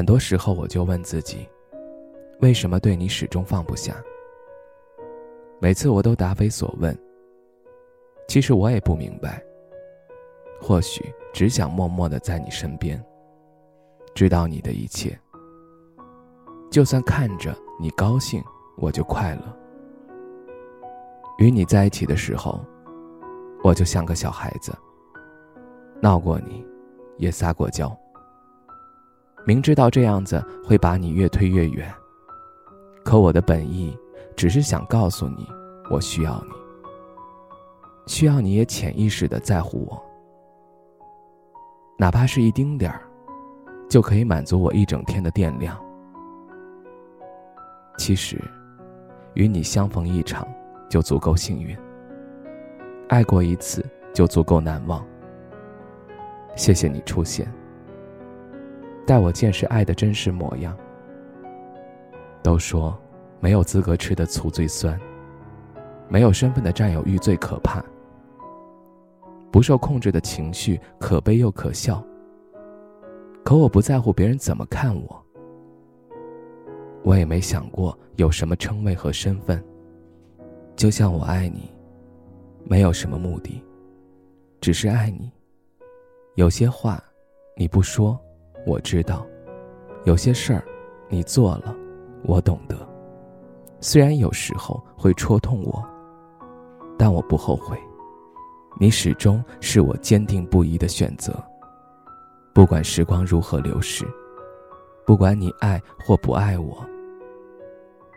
很多时候，我就问自己，为什么对你始终放不下？每次我都答非所问。其实我也不明白。或许只想默默的在你身边，知道你的一切。就算看着你高兴，我就快乐。与你在一起的时候，我就像个小孩子，闹过你，也撒过娇。明知道这样子会把你越推越远，可我的本意只是想告诉你，我需要你，需要你也潜意识的在乎我，哪怕是一丁点儿，就可以满足我一整天的电量。其实，与你相逢一场就足够幸运，爱过一次就足够难忘。谢谢你出现。带我见识爱的真实模样。都说，没有资格吃的醋最酸，没有身份的占有欲最可怕。不受控制的情绪可悲又可笑。可我不在乎别人怎么看我，我也没想过有什么称谓和身份。就像我爱你，没有什么目的，只是爱你。有些话，你不说。我知道，有些事儿，你做了，我懂得。虽然有时候会戳痛我，但我不后悔。你始终是我坚定不移的选择。不管时光如何流逝，不管你爱或不爱我，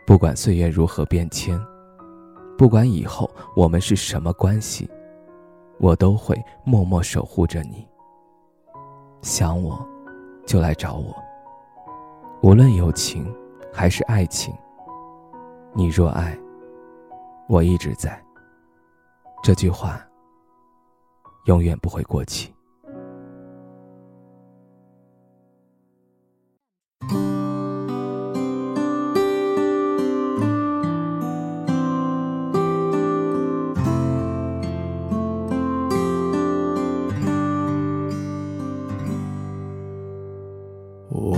不管岁月如何变迁，不管以后我们是什么关系，我都会默默守护着你。想我。就来找我。无论友情还是爱情，你若爱，我一直在。这句话永远不会过期。